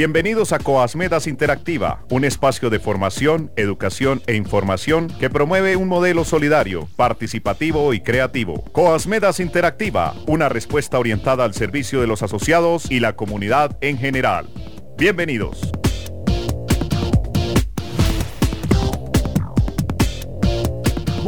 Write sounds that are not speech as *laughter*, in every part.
Bienvenidos a Coasmedas Interactiva, un espacio de formación, educación e información que promueve un modelo solidario, participativo y creativo. Coasmedas Interactiva, una respuesta orientada al servicio de los asociados y la comunidad en general. Bienvenidos.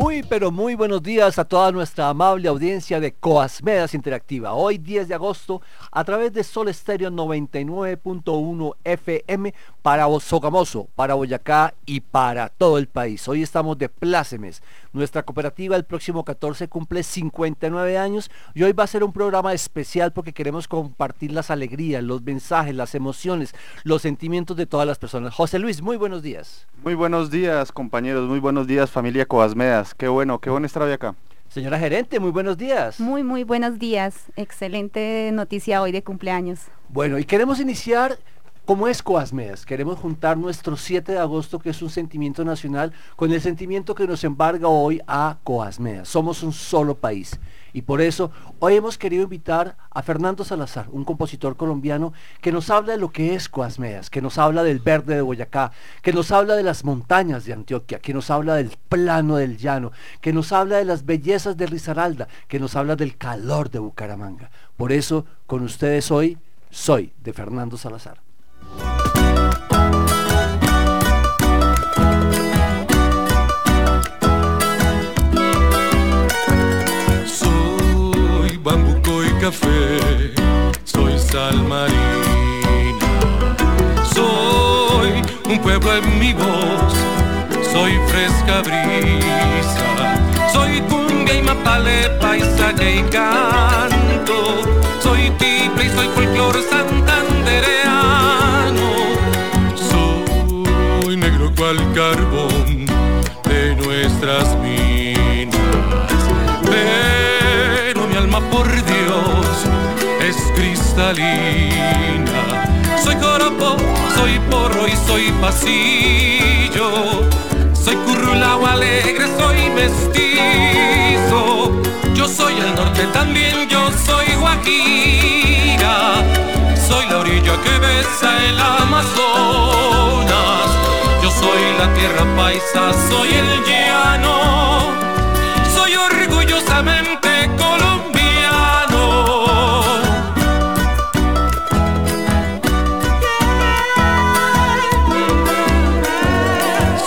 Muy pero muy buenos días a toda nuestra amable audiencia de Coasmedas Interactiva. Hoy 10 de agosto a través de Sol Estéreo 99.1 FM para Sogamoso, para Boyacá y para todo el país. Hoy estamos de plácemes. Nuestra cooperativa el próximo 14 cumple 59 años y hoy va a ser un programa especial porque queremos compartir las alegrías, los mensajes, las emociones, los sentimientos de todas las personas. José Luis, muy buenos días. Muy buenos días compañeros, muy buenos días familia Coasmedas. Qué bueno, qué bueno estar hoy acá. Señora gerente, muy buenos días. Muy, muy buenos días. Excelente noticia hoy de cumpleaños. Bueno, y queremos iniciar como es Coasmedas, queremos juntar nuestro 7 de agosto, que es un sentimiento nacional, con el sentimiento que nos embarga hoy a Coasmedas. Somos un solo país. Y por eso hoy hemos querido invitar a Fernando Salazar, un compositor colombiano que nos habla de lo que es Coasmeas, que nos habla del verde de Boyacá, que nos habla de las montañas de Antioquia, que nos habla del plano del llano, que nos habla de las bellezas de Risaralda, que nos habla del calor de Bucaramanga. Por eso con ustedes hoy soy de Fernando Salazar. Café, soy sal marina. Soy un pueblo en mi voz, soy fresca brisa. Soy cumbia y mapale, paisaje y canto. Soy tiple y soy folclore santandereano. Cual carbón de nuestras minas. Pero mi alma por Dios es cristalina. Soy coropo, soy porro y soy pasillo. Soy currulao alegre, soy mestizo. Yo soy el norte también, yo soy Guajira. Soy la orilla que besa el Amazonas. Soy la tierra paisa, soy el llano. Soy orgullosamente colombiano.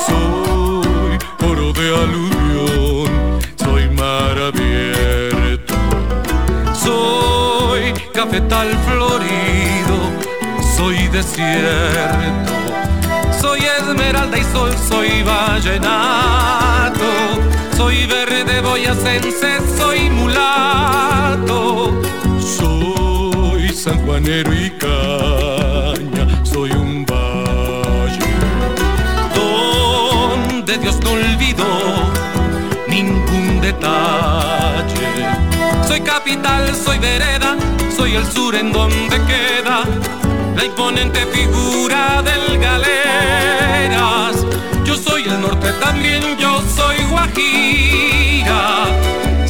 Soy oro de aluvión, soy mar abierto. Soy cafetal florido, soy desierto. Soy esmeralda y sol, soy vallenato. Soy verde boyacense, soy mulato. Soy sanjuanero y caña, soy un valle. Donde Dios no olvidó ningún detalle. Soy capital, soy vereda, soy el sur en donde queda la imponente figura del galeras. Yo soy el norte también, yo soy Guajira.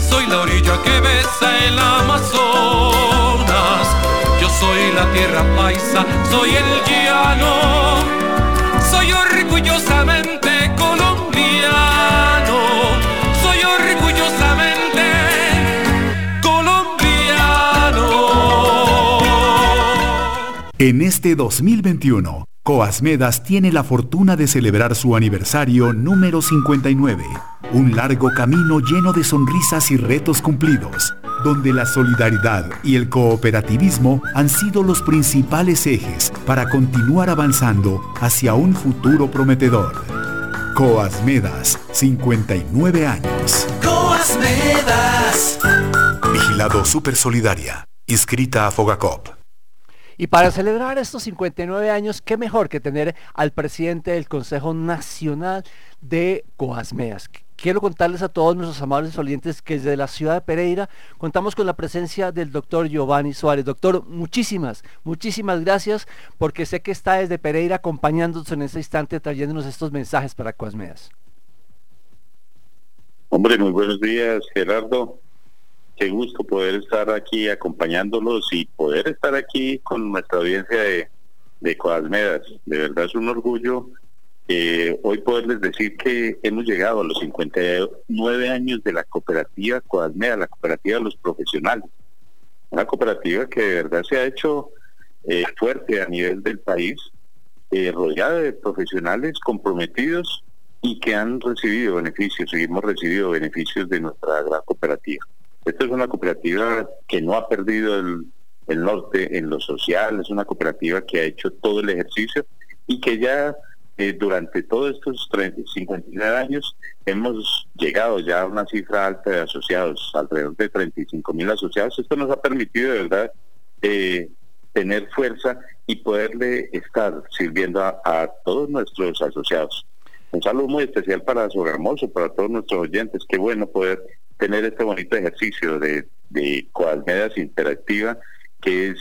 Soy la orilla que besa el Amazonas. Yo soy la tierra paisa, soy el llano. En este 2021, Coasmedas tiene la fortuna de celebrar su aniversario número 59, un largo camino lleno de sonrisas y retos cumplidos, donde la solidaridad y el cooperativismo han sido los principales ejes para continuar avanzando hacia un futuro prometedor. Coasmedas, 59 años. Coasmedas. Vigilado Super Solidaria, inscrita a Fogacop. Y para celebrar estos 59 años, qué mejor que tener al presidente del Consejo Nacional de Coasmeas. Quiero contarles a todos nuestros amables oyentes que desde la ciudad de Pereira contamos con la presencia del doctor Giovanni Suárez. Doctor, muchísimas, muchísimas gracias porque sé que está desde Pereira acompañándonos en este instante, trayéndonos estos mensajes para Coasmeas. Hombre, muy buenos días, Gerardo. Qué gusto poder estar aquí acompañándolos y poder estar aquí con nuestra audiencia de de Coasmedas. De verdad es un orgullo eh, hoy poderles decir que hemos llegado a los 59 años de la cooperativa Coasmedas, la cooperativa de los profesionales. Una cooperativa que de verdad se ha hecho eh, fuerte a nivel del país, eh, rodeada de profesionales comprometidos y que han recibido beneficios, y hemos recibido beneficios de nuestra gran cooperativa. Esta es una cooperativa que no ha perdido el, el norte en lo social, es una cooperativa que ha hecho todo el ejercicio y que ya eh, durante todos estos 30, 59 años hemos llegado ya a una cifra alta de asociados, alrededor de 35 mil asociados. Esto nos ha permitido de verdad eh, tener fuerza y poderle estar sirviendo a, todos nuestros asociados. Un saludo muy especial para Sogamoso, para todos nuestros oyentes. Qué bueno poder tener este bonito ejercicio de, de Interactiva, que es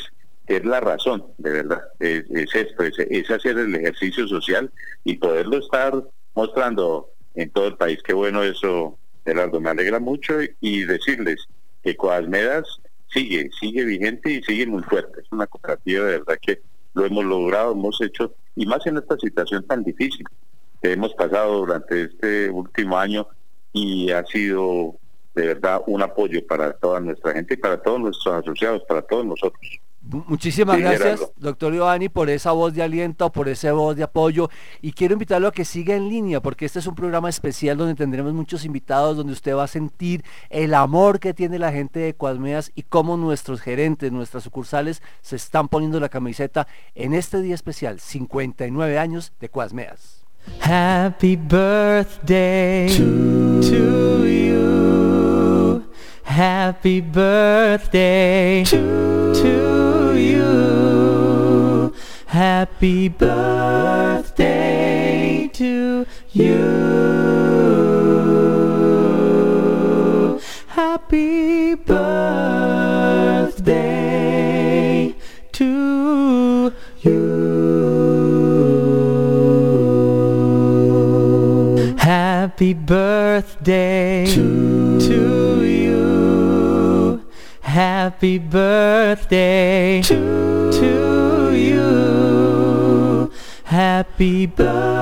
es la razón, de verdad, es, esto, es, hacer el ejercicio social y poderlo estar mostrando en todo el país. Qué bueno eso, Gerardo, me alegra mucho y decirles que Coalmedas sigue, sigue vigente y sigue muy fuerte. Es una cooperativa de verdad que lo hemos logrado, hemos hecho, y más en esta situación tan difícil que hemos pasado durante este último año y ha sido de verdad un apoyo para toda nuestra gente y para todos nuestros asociados, para todos nosotros. Muchísimas gracias, doctor Giovanni, por esa voz de aliento, por esa voz de apoyo. Y quiero invitarlo a que siga en línea, porque este es un programa especial donde tendremos muchos invitados, donde usted va a sentir el amor que tiene la gente de Cuasmeas y cómo nuestros gerentes, nuestras sucursales, se están poniendo la camiseta en este día especial, 59 años de Cuasmeas. Happy birthday to to you. Happy birthday to you. Happy birthday to birthday to, to you. Happy birthday to, to you. Happy birthday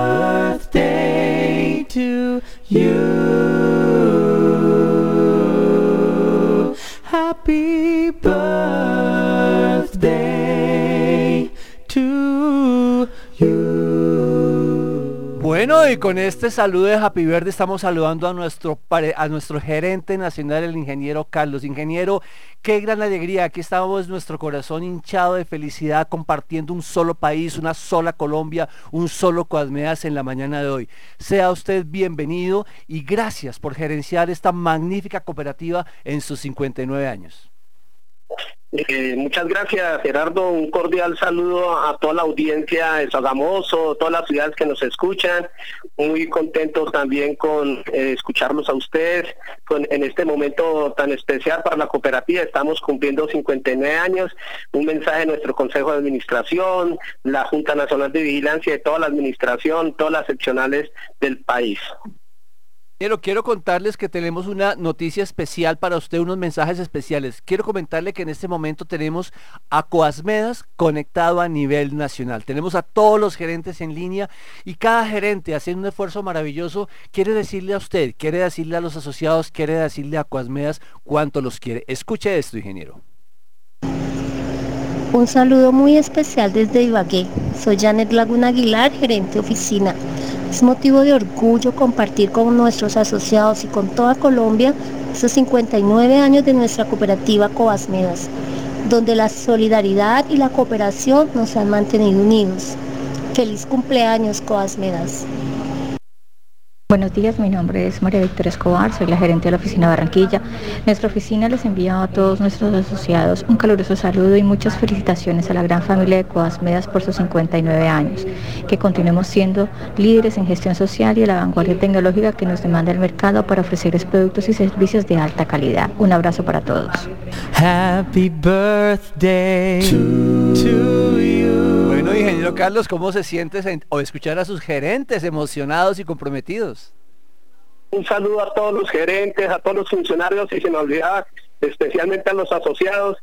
y con este saludo de Happy Verde estamos saludando a nuestro, a nuestro gerente nacional, el ingeniero Carlos. Ingeniero, qué gran alegría. Aquí estamos, nuestro corazón hinchado de felicidad, compartiendo un solo país, una sola Colombia, un solo Coasmeas en la mañana de hoy. Sea usted bienvenido y gracias por gerenciar esta magnífica cooperativa en sus 59 años. Eh, muchas gracias, Gerardo. Un cordial saludo a toda la audiencia de Sagamoso, todas las ciudades que nos escuchan. Muy contentos también con eh, escucharlos a ustedes en este momento tan especial para la cooperativa. Estamos cumpliendo 59 años. Un mensaje de nuestro Consejo de Administración, la Junta Nacional de Vigilancia, de toda la administración, todas las seccionales del país. Quiero, quiero contarles que tenemos una noticia especial para usted, unos mensajes especiales. Quiero comentarle que en este momento tenemos a Coasmedas conectado a nivel nacional. Tenemos a todos los gerentes en línea y cada gerente haciendo un esfuerzo maravilloso quiere decirle a usted, quiere decirle a los asociados, quiere decirle a Coasmedas cuánto los quiere. Escuche esto, ingeniero. Un saludo muy especial desde Ibagué. Soy Janet Laguna Aguilar, gerente oficina. Es motivo de orgullo compartir con nuestros asociados y con toda Colombia estos 59 años de nuestra cooperativa Coasmedas, donde la solidaridad y la cooperación nos han mantenido unidos. Feliz cumpleaños Coasmedas. Buenos días, mi nombre es María Victoria Escobar, soy la gerente de la oficina Barranquilla. Nuestra oficina les envía a todos nuestros asociados un caluroso saludo y muchas felicitaciones a la gran familia de Coasmedas por sus 59 años. Que continuemos siendo líderes en gestión social y a la vanguardia tecnológica que nos demanda el mercado para ofrecerles productos y servicios de alta calidad. Un abrazo para todos. Happy birthday to you. Bueno, ingeniero Carlos, ¿cómo se siente o escuchar a sus gerentes emocionados y comprometidos? Un saludo a todos los gerentes, a todos los funcionarios y se me olvidaba especialmente a los asociados.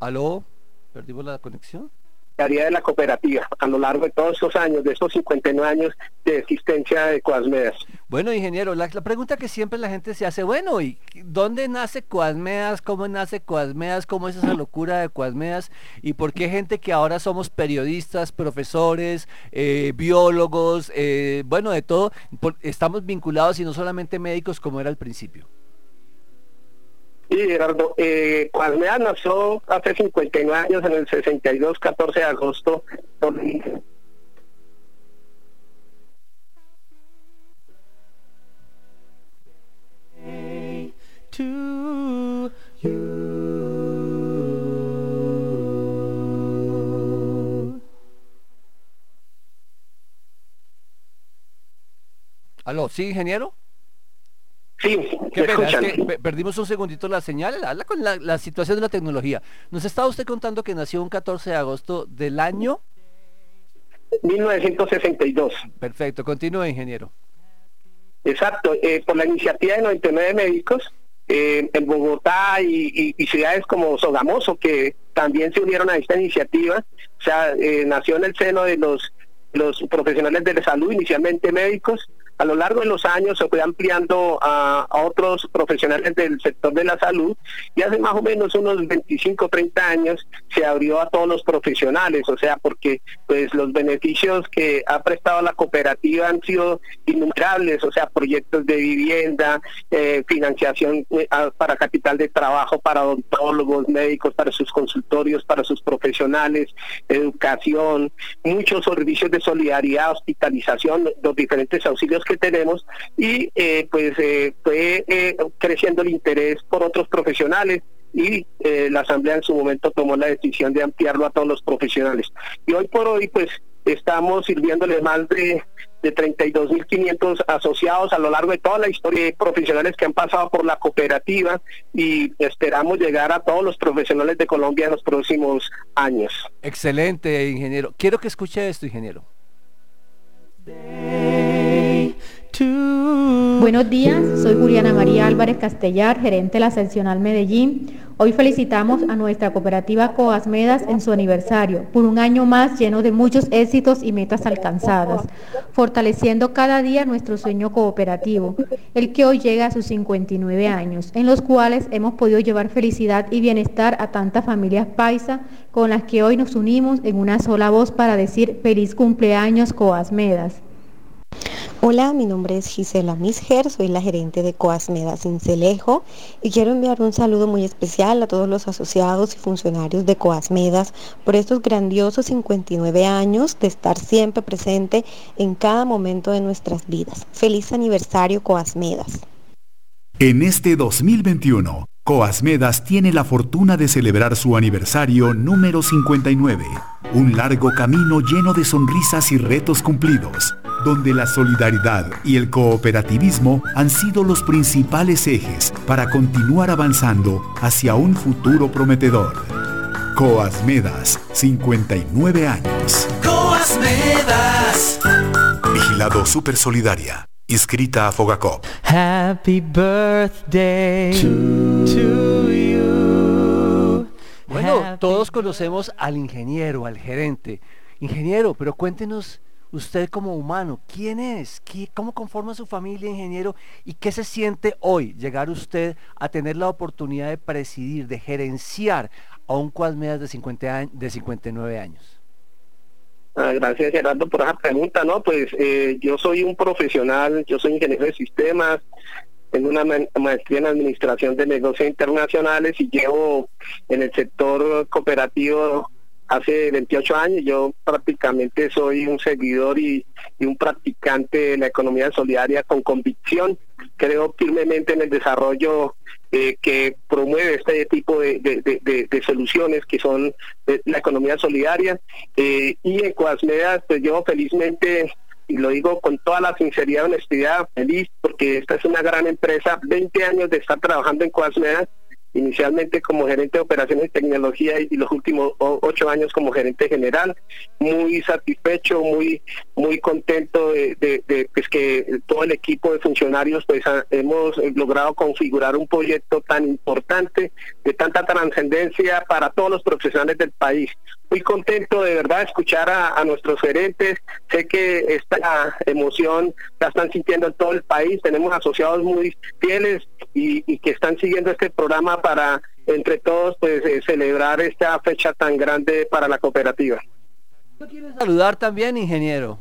¿Aló? Perdimos la conexión. De la cooperativa a lo largo de todos estos años, de estos 59 años de existencia de Coasmedas. Bueno, ingeniero, la, la, pregunta que siempre la gente se hace, bueno, ¿y dónde nace Coasmedas? ¿Cómo nace Coasmedas? ¿Cómo es esa locura de Coasmedas? ¿Y por qué gente que ahora somos periodistas, profesores, eh, biólogos, eh, bueno, de todo, por, estamos vinculados y no solamente médicos como era al principio? Sí, Gerardo, eh, Coasmedas nació hace 59 años, en el 62, 14 de agosto. Por... To. Aló, ¿sí, ingeniero? Sí, Qué pena, es que perdimos un segundito la señal, habla con la, la, situación de la tecnología. Nos estaba usted contando que nació un 14 de agosto del año 1962. Perfecto, continúe, ingeniero. Exacto, eh, por la iniciativa de 99 médicos eh, en Bogotá y, y, y, ciudades como Sogamoso que también se unieron a esta iniciativa, o sea, eh, nació en el seno de los los profesionales de la salud, inicialmente médicos, a lo largo de los años se fue ampliando a, otros profesionales del sector de la salud y hace más o menos unos 25, 30 años se abrió a todos los profesionales, o sea, porque pues los beneficios que ha prestado la cooperativa han sido innumerables, o sea, proyectos de vivienda, eh, financiación eh, para capital de trabajo, para odontólogos, médicos, para sus consultorios, para sus profesionales, educación, muchos servicios de solidaridad, hospitalización, los diferentes auxilios que tenemos y eh, pues eh, fue eh, creciendo el interés por otros profesionales y eh, la asamblea en su momento tomó la decisión de ampliarlo a todos los profesionales y hoy por hoy pues estamos sirviéndole más de, de 32.500 asociados a lo largo de toda la historia de profesionales que han pasado por la cooperativa y esperamos llegar a todos los profesionales de Colombia en los próximos años. Excelente, ingeniero. Quiero que escuche esto, ingeniero. Buenos días, soy Juliana María Álvarez Castellar, gerente de la seccional Medellín. Hoy felicitamos a nuestra cooperativa Coasmedas en su aniversario por un año más lleno de muchos éxitos y metas alcanzadas, fortaleciendo cada día nuestro sueño cooperativo, el que hoy llega a sus 59 años, en los cuales hemos podido llevar felicidad y bienestar a tantas familias paisa con las que hoy nos unimos en una sola voz para decir feliz cumpleaños Coasmedas. Hola, mi nombre es Gisela Misger, soy la gerente de Coasmeda Cincelejo y quiero enviar un saludo muy especial a todos los asociados y funcionarios de Coasmedas por estos grandiosos 59 años de estar siempre presente en cada momento de nuestras vidas. Feliz aniversario Coasmedas. En este 2021, Coasmedas tiene la fortuna de celebrar su aniversario número 59, un largo camino lleno de sonrisas y retos cumplidos donde la solidaridad y el cooperativismo han sido los principales ejes para continuar avanzando hacia un futuro prometedor. Coasmedas, 59 años. Coasmedas. Vigilado Super Solidaria. Inscrita a Fogacop. Happy birthday to, to you. Bueno, Happy todos conocemos al ingeniero, al gerente. Ingeniero, pero cuéntenos usted como humano, ¿quién es? ¿Qué, ¿Cómo conforma su familia, ingeniero? ¿Y qué se siente hoy llegar usted a tener la oportunidad de presidir, de gerenciar a un Cuadmedas de, 50 años, de 59 años? Ah, gracias Gerardo por esa pregunta, ¿no? Pues eh, yo soy un profesional, yo soy ingeniero de sistemas, tengo una maestría en administración de negocios internacionales y llevo en el sector cooperativo hace 28 años. Yo prácticamente soy un seguidor y, y, un practicante de la economía solidaria con convicción. Creo firmemente en el desarrollo eh, que promueve este tipo de, de, de, de soluciones que son la economía solidaria. Eh, y en Coasmedas, pues yo felizmente y lo digo con toda la sinceridad y honestidad, feliz, porque esta es una gran empresa, 20 años de estar trabajando en Coasmedas, inicialmente como gerente de operaciones y tecnología y los últimos ocho años como gerente general. Muy satisfecho, muy muy contento de, pues que todo el equipo de funcionarios pues hemos logrado configurar un proyecto tan importante, de tanta trascendencia para todos los profesionales del país. Muy contento de verdad escuchar a, nuestros gerentes. Sé que esta emoción la están sintiendo en todo el país. Tenemos asociados muy fieles y, que están siguiendo este programa para entre todos pues eh, celebrar esta fecha tan grande para la cooperativa. ¿Quiere saludar también, ingeniero?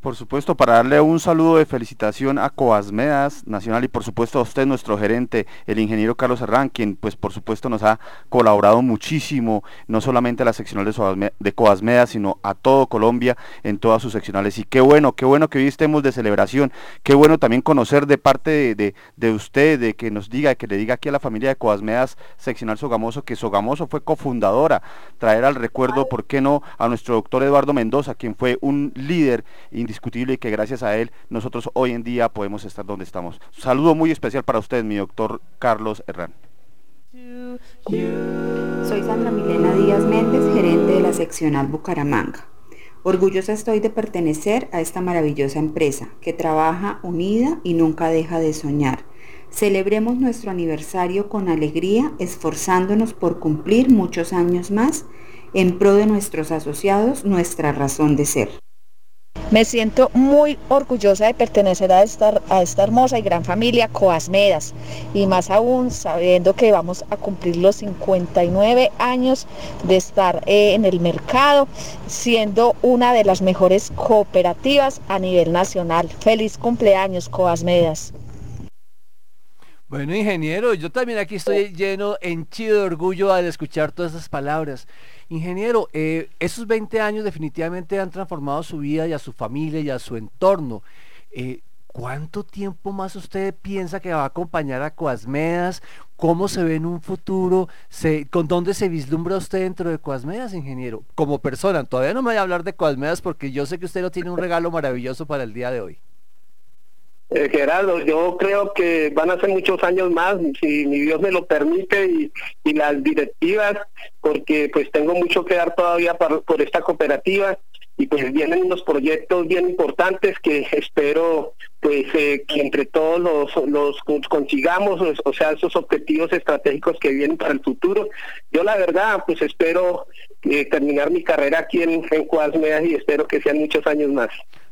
Por supuesto, para darle un saludo de felicitación a Coasmedas Nacional y por supuesto a usted, nuestro gerente, el ingeniero Carlos Herrán, quien pues por supuesto nos ha colaborado muchísimo, no solamente a la seccional de, de Coasmedas, sino a todo Colombia en todas sus seccionales. Y qué bueno, qué bueno que hoy estemos de celebración, qué bueno también conocer de parte de, de, usted, de que nos diga, que le diga aquí a la familia de Coasmedas Seccional Sogamoso, que Sogamoso fue cofundadora, traer al recuerdo, ¿por qué no?, a nuestro doctor Eduardo Mendoza, quien fue un líder indiscutible y que gracias a él nosotros hoy en día podemos estar donde estamos. saludo muy especial para usted, mi doctor Carlos Herrán. Soy Sandra Milena Díaz Méndez, gerente de la seccional Bucaramanga. Orgullosa estoy de pertenecer a esta maravillosa empresa que trabaja unida y nunca deja de soñar. Celebremos nuestro aniversario con alegría, esforzándonos por cumplir muchos años más en pro de nuestros asociados, nuestra razón de ser. Me siento muy orgullosa de pertenecer a esta, hermosa y gran familia Coasmedas y más aún sabiendo que vamos a cumplir los 59 años de estar eh, en el mercado, siendo una de las mejores cooperativas a nivel nacional. Feliz cumpleaños Coasmedas. Bueno, ingeniero, yo también aquí estoy lleno, henchido de orgullo al escuchar todas esas palabras. Ingeniero, eh, esos 20 años definitivamente han transformado su vida y a su familia y a su entorno. Eh, ¿Cuánto tiempo más usted piensa que va a acompañar a Coasmedas? ¿Cómo se ve en un futuro? ¿Con dónde se vislumbra usted dentro de Coasmedas, ingeniero? Como persona, todavía no me voy a hablar de Coasmedas porque yo sé que usted no tiene un regalo maravilloso para el día de hoy. Eh, Gerardo, yo creo que van a ser muchos años más, si mi Dios me lo permite, y, las directivas, porque pues tengo mucho que dar todavía por, esta cooperativa y pues vienen unos proyectos bien importantes que espero pues eh, que entre todos los, los consigamos, o sea, esos objetivos estratégicos que vienen para el futuro. Yo la verdad pues espero eh, terminar mi carrera aquí en, en y espero que sean muchos años más.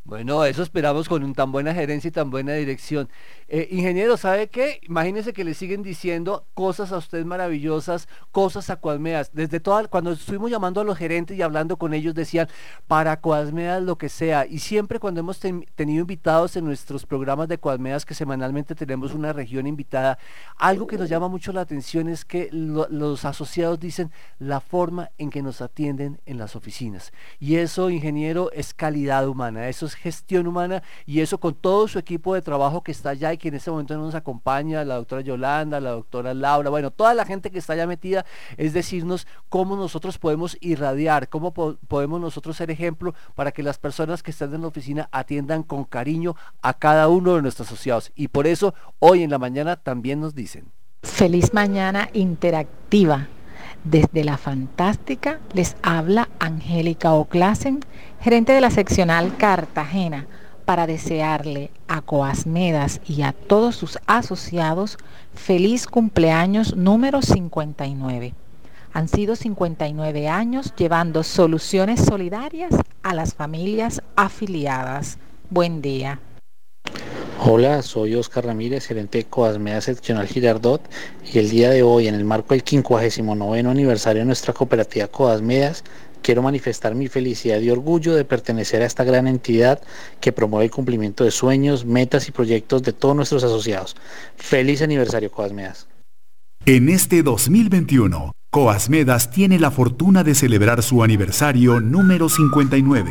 Bueno, eso esperamos con un, tan buena gerencia y tan buena dirección. Eh, ingeniero, ¿sabe qué? Imagínese que le siguen diciendo cosas a usted maravillosas, cosas a Coasmeas. Desde toda, cuando estuvimos llamando a los gerentes y hablando con ellos, decían, para Coasmeas lo que sea. Y siempre cuando hemos tenido invitados en nuestros programas de Coasmeas, que semanalmente tenemos una región invitada, algo que nos llama mucho la atención es que los asociados dicen la forma en que nos atienden en las oficinas. Y eso, ingeniero, es calidad humana, eso es gestión humana y eso con todo su equipo de trabajo que está allá que en este momento nos acompaña, la doctora Yolanda, la doctora Laura, bueno, toda la gente que está ya metida, es decirnos cómo nosotros podemos irradiar, cómo podemos nosotros ser ejemplo para que las personas que están en la oficina atiendan con cariño a cada uno de nuestros asociados. Y por eso hoy en la mañana también nos dicen. Feliz mañana interactiva. Desde la Fantástica les habla Angélica Oclasen, gerente de la seccional Cartagena para desearle a Coasmedas y a todos sus asociados feliz cumpleaños número 59. Han sido 59 años llevando soluciones solidarias a las familias afiliadas. Buen día. Hola, soy Oscar Ramírez, gerente de Coasmedas Seccional Girardot y el día de hoy, en el marco del 59 aniversario de nuestra cooperativa Coasmedas, quiero manifestar mi felicidad y orgullo de pertenecer a esta gran entidad que promueve el cumplimiento de sueños, metas y proyectos de todos nuestros asociados. Feliz aniversario, Coasmedas. En este 2021, Coasmedas tiene la fortuna de celebrar su aniversario número 59,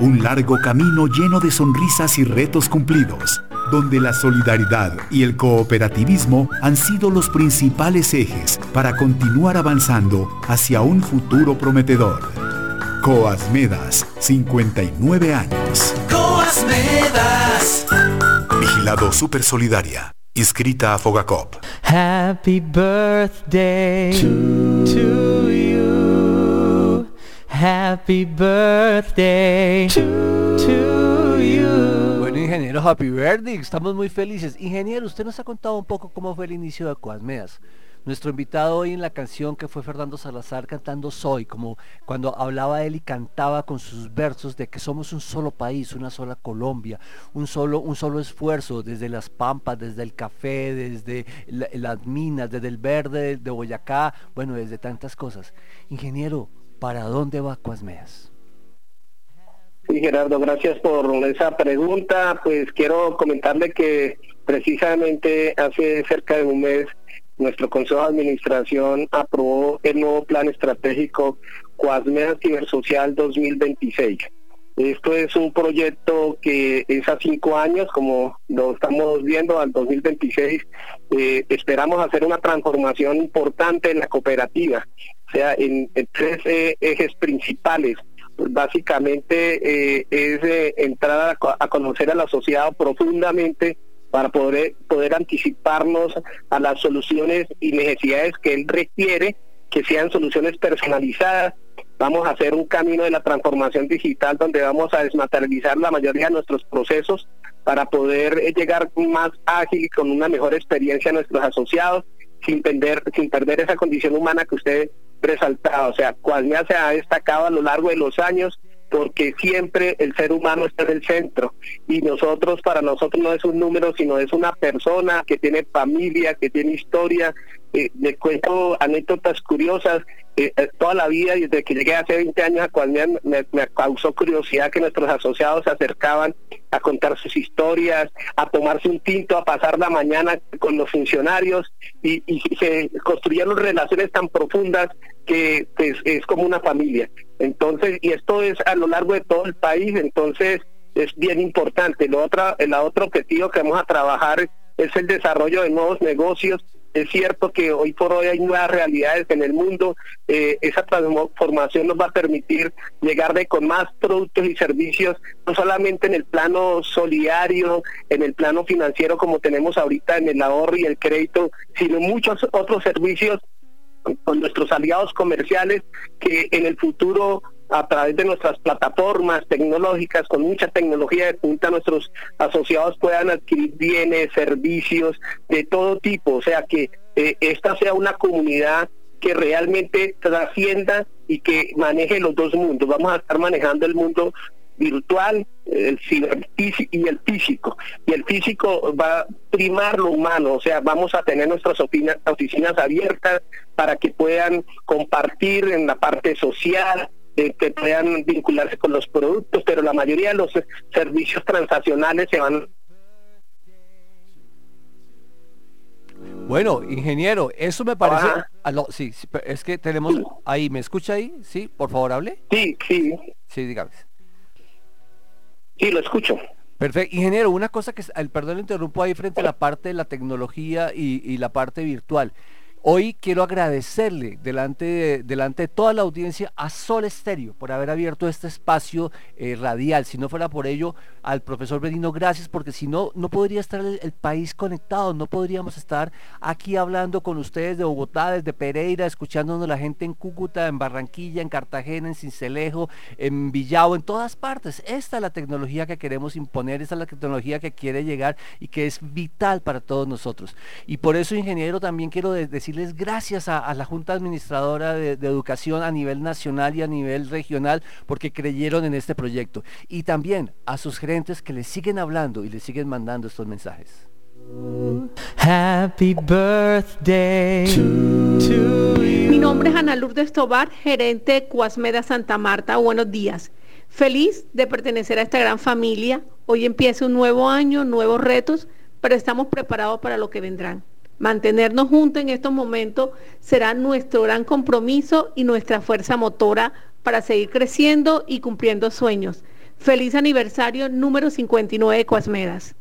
un largo camino lleno de sonrisas y retos cumplidos, donde la solidaridad y el cooperativismo han sido los principales ejes para continuar avanzando hacia un futuro prometedor. Coasmedas, 59 años. Coasmedas. Vigilado Super Solidaria. inscrita a Fogacop. Happy birthday to, you. Happy birthday to you. Bueno, ingeniero, happy birthday. Estamos muy felices. Ingeniero, usted nos ha contado un poco cómo fue el inicio de Coasmeas. Nuestro invitado hoy en la canción que fue Fernando Salazar cantando Soy, como cuando hablaba él y cantaba con sus versos de que somos un solo país, una sola Colombia, un solo, un solo esfuerzo desde las pampas, desde el café, desde la- las minas, desde el verde de Boyacá, bueno, desde tantas cosas. Ingeniero, ¿para dónde va Coasmeas? Sí, Gerardo, gracias por esa pregunta. Pues quiero comentarle que precisamente hace cerca de un mes nuestro Consejo de Administración aprobó el nuevo Plan Estratégico Coasmea Cibersocial 2026. Esto es un proyecto que es a cinco años, como lo estamos viendo, al 2026. eh, esperamos hacer una transformación importante en la cooperativa, o sea, en, tres eh, ejes principales. Pues básicamente eh, es eh, entrar a, co- a conocer al asociado profundamente para poder, poder anticiparnos a las soluciones y necesidades que él requiere, que sean soluciones personalizadas. Vamos a hacer un camino de la transformación digital donde vamos a desmaterializar la mayoría de nuestros procesos para poder llegar más ágil y con una mejor experiencia a nuestros asociados sin perder, sin perder esa condición humana que usted resaltaba. O sea, Cuasmea se ha destacado a lo largo de los años porque siempre el ser humano está en el centro y nosotros, para nosotros no es un número, sino es una persona que tiene familia, que tiene historia. Eh, le cuento anécdotas curiosas. eh, eh, toda la vida, desde que llegué hace 20 años a Cuasmea, me, me causó curiosidad que nuestros asociados se acercaban a contar sus historias, a tomarse un tinto, a pasar la mañana con los funcionarios y, y se construyeron relaciones tan profundas que pues, es como una familia. Entonces, y esto es a lo largo de todo el país, entonces es bien importante. Lo otra, el otro objetivo que vamos a trabajar es el desarrollo de nuevos negocios. Es cierto que hoy por hoy hay nuevas realidades en el mundo. eh, esa transformación nos va a permitir llegar de con más productos y servicios, no solamente en el plano solidario, en el plano financiero como tenemos ahorita en el ahorro y el crédito, sino muchos otros servicios con nuestros aliados comerciales que en el futuro a través de nuestras plataformas tecnológicas con mucha tecnología de punta nuestros asociados puedan adquirir bienes, servicios de todo tipo, o sea que eh, esta sea una comunidad que realmente trascienda y que maneje los dos mundos. Vamos a estar manejando el mundo virtual, el y el físico. Y el físico va a primar lo humano, o sea, vamos a tener nuestras oficinas, abiertas para que puedan compartir en la parte social, que puedan vincularse con los productos, pero la mayoría de los servicios transaccionales se van Bueno, ingeniero, eso me parece... Aló, sí, es que tenemos ahí, ¿me escucha ahí? Sí, por favor, hable. Sí, sí. Sí, dígame. Sí, lo escucho. Perfecto. Ingeniero, una cosa que, el perdón, le interrumpo ahí frente a la parte de la tecnología y, y la parte virtual. Hoy quiero agradecerle delante de, delante de toda la audiencia a Sol Estéreo por haber abierto este espacio eh, radial. Si no fuera por ello, al profesor Benino, gracias, porque si no, no podría estar el, país conectado, no podríamos estar aquí hablando con ustedes de Bogotá, desde Pereira, escuchándonos la gente en Cúcuta, en Barranquilla, en Cartagena, en Cincelejo, en Villao, en todas partes. Esta es la tecnología que queremos imponer, esta es la tecnología que quiere llegar y que es vital para todos nosotros. Y por eso, ingeniero, también quiero de- decirles gracias a, a la Junta Administradora de, de Educación a nivel nacional y a nivel regional porque creyeron en este proyecto. Y también a sus gerentes que les siguen hablando y les siguen mandando estos mensajes. Happy birthday to you. Mi nombre es Ana Lourdes Tobar, gerente de Cuasmeda Santa Marta. Buenos días. Feliz de pertenecer a esta gran familia. Hoy empieza un nuevo año, nuevos retos, pero estamos preparados para lo que vendrán. Mantenernos juntos en estos momentos será nuestro gran compromiso y nuestra fuerza motora para seguir creciendo y cumpliendo sueños. Feliz aniversario número 59 de.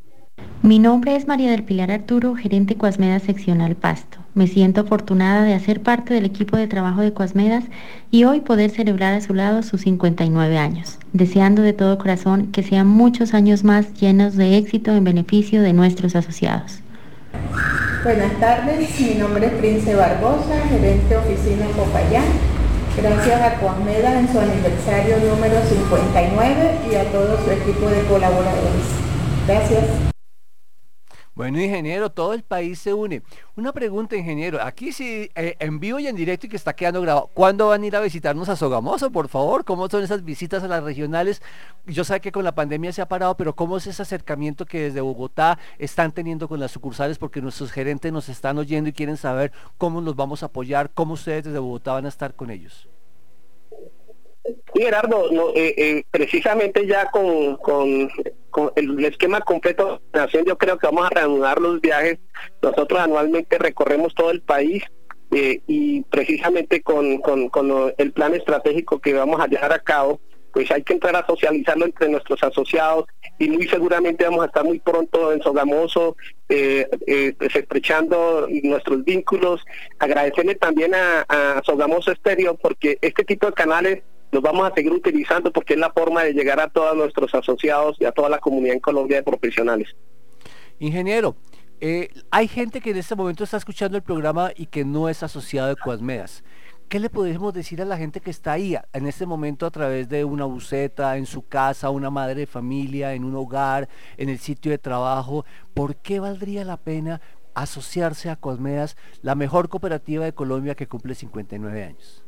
Mi nombre es María del Pilar Arturo, gerente Cuasmedas Seccional Pasto. Me siento afortunada de hacer parte del equipo de trabajo de Cuasmedas y hoy poder celebrar a su lado sus 59 años, deseando de todo corazón que sean muchos años más llenos de éxito en beneficio de nuestros asociados. Buenas tardes, mi nombre es Prince Barbosa, gerente oficina en Popayán. Gracias a Coameda en su aniversario número 59 y a todo su equipo de colaboradores. Gracias. Bueno, ingeniero, todo el país se une. Una pregunta, ingeniero. Aquí sí, eh, en vivo y en directo y que está quedando grabado. ¿Cuándo van a ir a visitarnos a Sogamoso, por favor? ¿Cómo son esas visitas a las regionales? Yo sé que con la pandemia se ha parado, pero ¿cómo es ese acercamiento que desde Bogotá están teniendo con las sucursales? Porque nuestros gerentes nos están oyendo y quieren saber cómo los vamos a apoyar, cómo ustedes desde Bogotá van a estar con ellos. Sí, Gerardo, eh, eh, precisamente ya con, con, el esquema completo de nación, yo creo que vamos a reanudar los viajes. Nosotros anualmente recorremos todo el país eh, y precisamente con, con, el plan estratégico que vamos a llevar a cabo, pues hay que entrar a socializarlo entre nuestros asociados y muy seguramente vamos a estar muy pronto en Sogamoso, eh, eh, estrechando nuestros vínculos. Agradecerle también a, a Sogamoso Estéreo porque este tipo de canales los vamos a seguir utilizando porque es la forma de llegar a todos nuestros asociados y a toda la comunidad en Colombia de profesionales. Ingeniero, eh, hay gente que en este momento está escuchando el programa y que no es asociado de Cuasmedas. ¿Qué le podemos decir a la gente que está ahí en este momento a través de una buceta, en su casa, una madre de familia, en un hogar, en el sitio de trabajo? ¿Por qué valdría la pena asociarse a Cuasmedas, la mejor cooperativa de Colombia que cumple 59 años?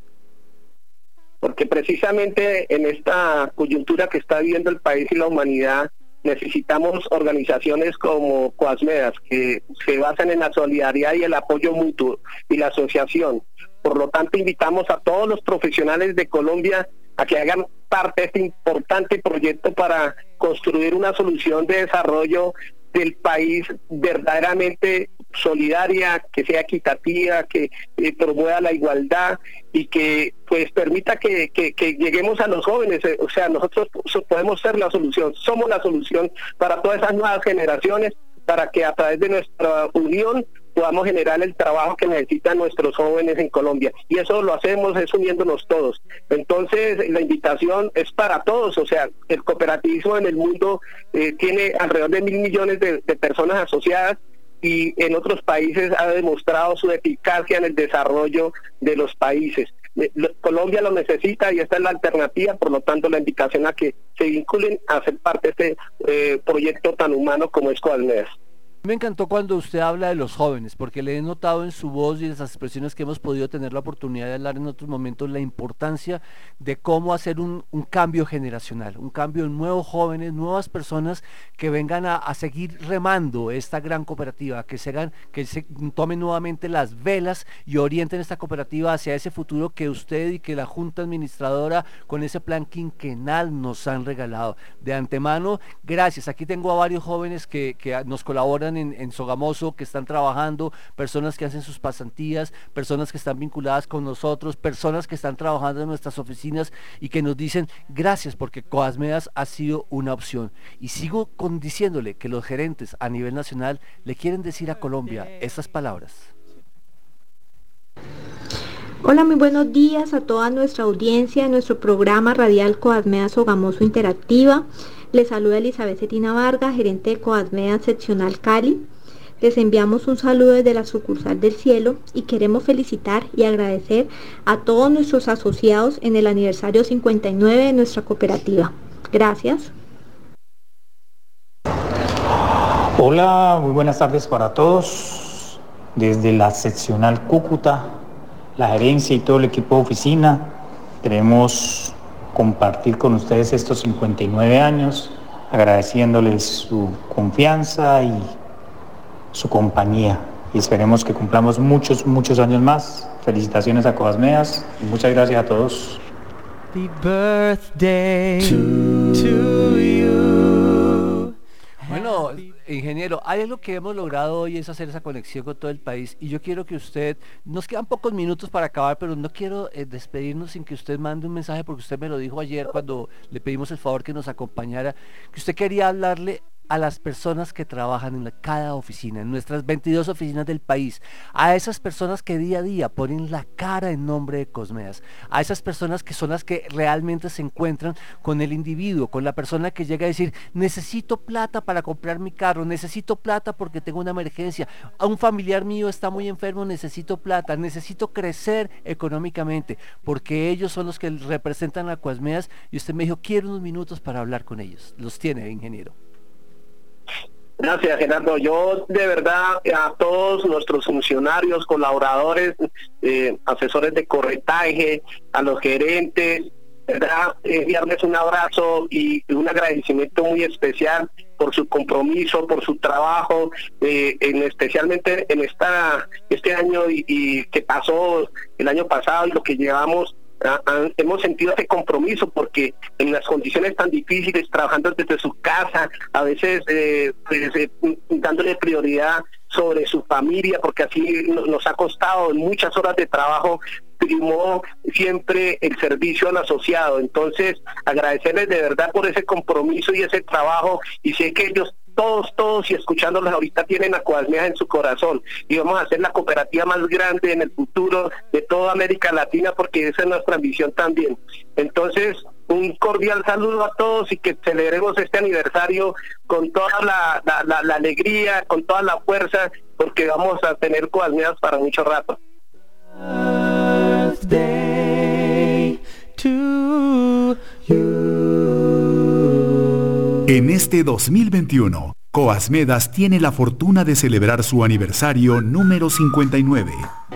Porque precisamente en esta coyuntura que está viviendo el país y la humanidad, necesitamos organizaciones como Coasmedas, que se basan en la solidaridad y el apoyo mutuo y la asociación. Por lo tanto, invitamos a todos los profesionales de Colombia a que hagan parte de este importante proyecto para construir una solución de desarrollo del país verdaderamente solidaria, que sea equitativa, que eh, promueva la igualdad y que pues permita que, que, lleguemos a los jóvenes. Eh, o sea, nosotros podemos ser la solución, somos la solución para todas esas nuevas generaciones, para que a través de nuestra unión podamos generar el trabajo que necesitan nuestros jóvenes en Colombia. Y eso lo hacemos es uniéndonos todos. Entonces, la invitación es para todos. O sea, el cooperativismo en el mundo eh, tiene alrededor de mil millones de personas asociadas y en otros países ha demostrado su eficacia en el desarrollo de los países. Colombia lo necesita y esta es la alternativa, por lo tanto la invitación a que se vinculen a ser parte de este eh, proyecto tan humano como es Coalmedas. Me encantó cuando usted habla de los jóvenes, porque le he notado en su voz y en esas expresiones que hemos podido tener la oportunidad de hablar en otros momentos la importancia de cómo hacer un, cambio generacional, un cambio en nuevos jóvenes, nuevas personas que vengan a, seguir remando esta gran cooperativa, que se, que se tomen nuevamente las velas y orienten esta cooperativa hacia ese futuro que usted y que la Junta Administradora con ese plan quinquenal nos han regalado. De antemano, gracias. Aquí tengo a varios jóvenes que nos colaboran en, Sogamoso, que están trabajando, personas que hacen sus pasantías, personas que están vinculadas con nosotros, personas que están trabajando en nuestras oficinas y que nos dicen gracias porque Coasmedas ha sido una opción. Y sigo con diciéndole que los gerentes a nivel nacional le quieren decir a Colombia estas palabras. Hola, muy buenos días a toda nuestra audiencia de nuestro programa radial Coasmedas Sogamoso Interactiva. Les saluda Elizabeth Cetina Vargas, gerente de Coasmea Seccional Cali. Les enviamos un saludo desde la sucursal del cielo y queremos felicitar y agradecer a todos nuestros asociados en el aniversario 59 de nuestra cooperativa. Gracias. Hola, muy buenas tardes para todos. Desde la seccional Cúcuta, la gerencia y todo el equipo de oficina, tenemos compartir con ustedes estos 59 años, agradeciéndoles su confianza y su compañía. Y esperemos que cumplamos muchos, muchos años más. Felicitaciones a Meas y muchas gracias a todos. Happy birthday to you. Bueno, ingeniero, hay algo que hemos logrado hoy es hacer esa conexión con todo el país y yo quiero que usted, nos quedan pocos minutos para acabar, pero no quiero eh, despedirnos sin que usted mande un mensaje porque usted me lo dijo ayer cuando le pedimos el favor que nos acompañara, que usted quería hablarle a las personas que trabajan en cada oficina, en nuestras 22 oficinas del país, a esas personas que día a día ponen la cara en nombre de Cosmeas, a esas personas que son las que realmente se encuentran con el individuo, con la persona que llega a decir, necesito plata para comprar mi carro, necesito plata porque tengo una emergencia, a un familiar mío está muy enfermo, necesito plata, necesito crecer económicamente, porque ellos son los que representan a Cosmeas y usted me dijo, quiero unos minutos para hablar con ellos. Los tiene, ingeniero. Gracias, Gerardo. Yo de verdad a todos nuestros funcionarios, colaboradores, eh, asesores de corretaje, a los gerentes, ¿verdad? enviarles un abrazo y un agradecimiento muy especial por su compromiso, por su trabajo, eh, en especialmente en esta este año y, que pasó el año pasado y lo que llevamos hemos sentido ese compromiso porque en las condiciones tan difíciles, trabajando desde su casa, a veces eh, pues, eh, dándole prioridad sobre su familia, porque así nos ha costado muchas horas de trabajo, primó siempre el servicio al asociado. Entonces, agradecerles de verdad por ese compromiso y ese trabajo, y sé que ellos todos, todos y escuchándolos ahorita tienen a Coasmeas en su corazón y vamos a hacer la cooperativa más grande en el futuro de toda América Latina porque esa es nuestra ambición también. Entonces, un cordial saludo a todos y que celebremos este aniversario con toda la, alegría, con toda la fuerza, porque vamos a tener Coasmeas para mucho rato. En este 2021, Coasmedas tiene la fortuna de celebrar su aniversario número 59,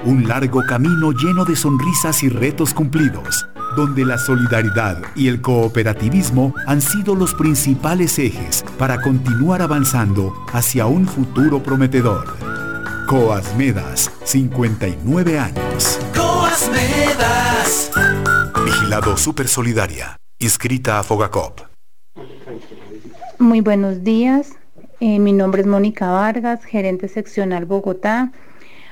un largo camino lleno de sonrisas y retos cumplidos, donde la solidaridad y el cooperativismo han sido los principales ejes para continuar avanzando hacia un futuro prometedor. Coasmedas, 59 años. Coasmedas. Vigilado Super Solidaria, inscrita a Fogacop. Muy buenos días, eh, mi nombre es Mónica Vargas, gerente seccional Bogotá.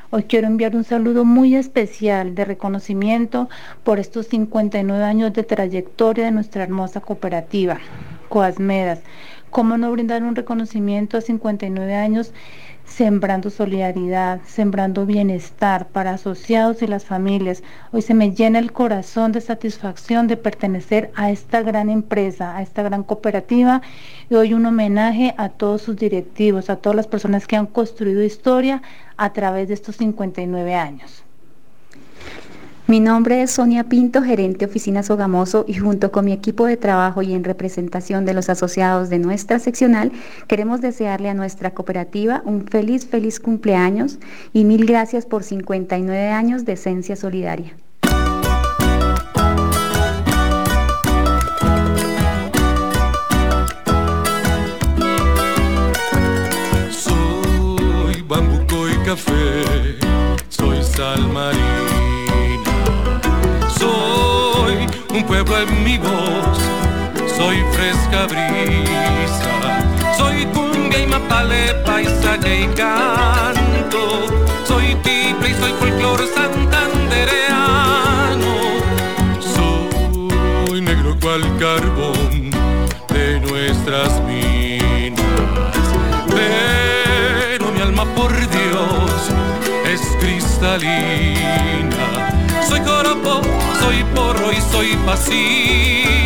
Hoy quiero enviar un saludo muy especial de reconocimiento por estos 59 años de trayectoria de nuestra hermosa cooperativa, Coasmedas. ¿Cómo no brindar un reconocimiento a 59 años sembrando solidaridad, sembrando bienestar para asociados y las familias. Hoy se me llena el corazón de satisfacción de pertenecer a esta gran empresa, a esta gran cooperativa y hoy un homenaje a todos sus directivos, a todas las personas que han construido historia a través de estos 59 años. Mi nombre es Sonia Pinto, gerente oficina Sogamoso y junto con mi equipo de trabajo y en representación de los asociados de nuestra seccional, queremos desearle a nuestra cooperativa un feliz, feliz cumpleaños y mil gracias por 59 años de esencia solidaria. Soy cumbia y mapale, paisaje y canto. Soy tiple y soy folclor santandereano. Soy negro cual carbón de nuestras minas. Pero mi alma por Dios es cristalina soy coropo, soy porro y soy pasillo.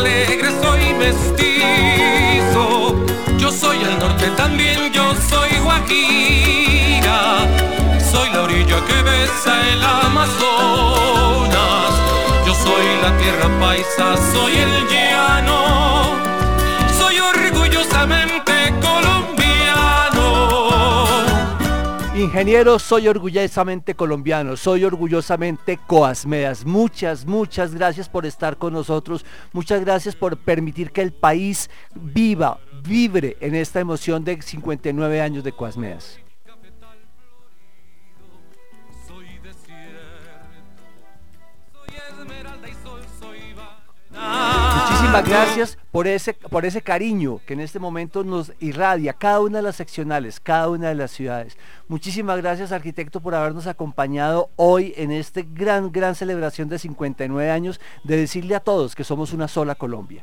Alegre, soy mestizo. Yo soy el norte también, yo soy guajira. Soy la orilla que besa el Amazonas. Yo soy la tierra paisa, soy el llano. Soy orgullosamente Ingeniero, soy orgullosamente colombiano, soy orgullosamente Coasmedas. Muchas, muchas gracias por estar con nosotros. Muchas gracias por permitir que el país viva, vibre en esta emoción de 59 años de Coasmedas. Muchísimas gracias por ese, por ese cariño que en este momento nos irradia cada una de las seccionales, cada una de las ciudades. Muchísimas gracias arquitecto por habernos acompañado hoy en esta gran, gran celebración de 59 años de decirle a todos que somos una sola Colombia.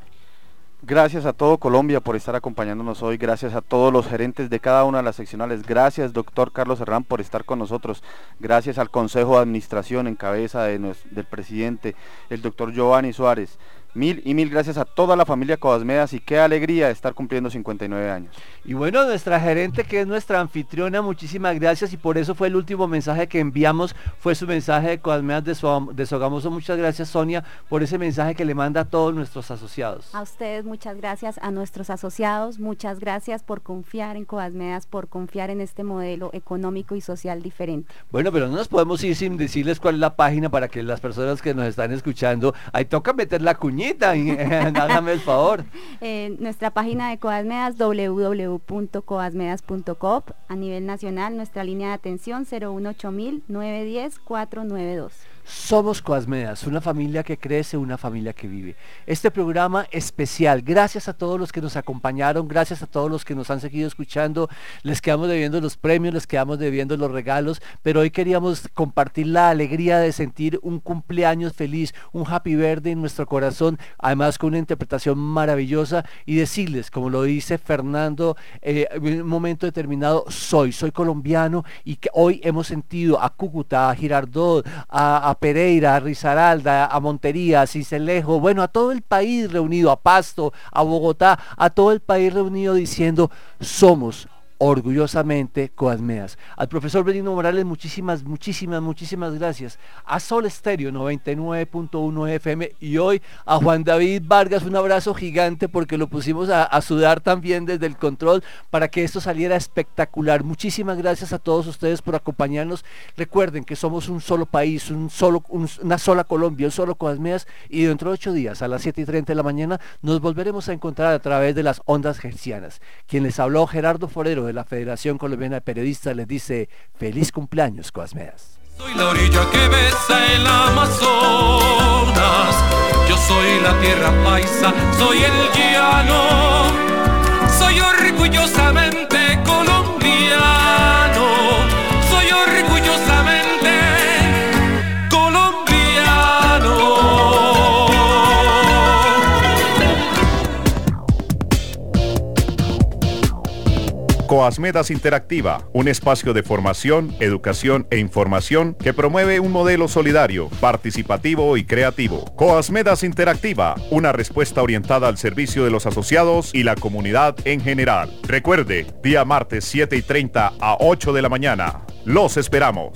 Gracias a todo Colombia por estar acompañándonos hoy, gracias a todos los gerentes de cada una de las seccionales, gracias doctor Carlos Herrán por estar con nosotros, gracias al Consejo de Administración en cabeza del presidente, el doctor Giovanni Suárez, Mil y mil gracias a toda la familia Codasmedas y qué alegría estar cumpliendo 59 años. Y bueno, nuestra gerente que es nuestra anfitriona, muchísimas gracias y por eso fue el último mensaje que enviamos, fue su mensaje de Codasmedas de, de Sogamoso. Muchas gracias Sonia por ese mensaje que le manda a todos nuestros asociados. A ustedes muchas gracias, a nuestros asociados, muchas gracias por confiar en Codasmedas, por confiar en este modelo económico y social diferente. Bueno, pero no nos podemos ir sin decirles cuál es la página para que las personas que nos están escuchando, ahí toca meter la cuñita *laughs* hágame el favor. Eh, nuestra página de Coasmedas, www.coasmedas.com, a nivel nacional, nuestra línea de atención 018 910 492. Somos Coasmedas, una familia que crece, una familia que vive. Este programa especial, gracias a todos los que nos acompañaron, gracias a todos los que nos han seguido escuchando, les quedamos debiendo los premios, les quedamos debiendo los regalos, pero hoy queríamos compartir la alegría de sentir un cumpleaños feliz, un happy verde en nuestro corazón, además con una interpretación maravillosa y decirles, como lo dice Fernando, eh, en un momento determinado, soy, soy colombiano y que hoy hemos sentido a Cúcuta, a Girardot, a Pereira, a Risaralda, a Montería, a Cicelejo, bueno, a todo el país reunido, a Pasto, a Bogotá, a todo el país reunido diciendo, somos orgullosamente Coadmeas. Al profesor Benino Morales, muchísimas, muchísimas, muchísimas gracias. A Sol Estéreo 99.1 FM y hoy a Juan David Vargas un abrazo gigante porque lo pusimos a, sudar también desde el control para que esto saliera espectacular. Muchísimas gracias a todos ustedes por acompañarnos. Recuerden que somos un solo país, un solo, una sola Colombia, un solo Coadmeas y dentro de ocho días a las 7 y 30 de la mañana nos volveremos a encontrar a través de las ondas gercianas. Quien les habló Gerardo Forero de la Federación Colombiana de Periodistas les dice feliz cumpleaños, Coasmeas. Soy la orilla que besa el Amazonas, yo soy la tierra paisa, soy el llano, soy orgullosamente Coasmedas Interactiva, un espacio de formación, educación e información que promueve un modelo solidario, participativo y creativo. Coasmedas Interactiva, una respuesta orientada al servicio de los asociados y la comunidad en general. Recuerde, día martes 7 y 30 a 8 de la mañana. Los esperamos.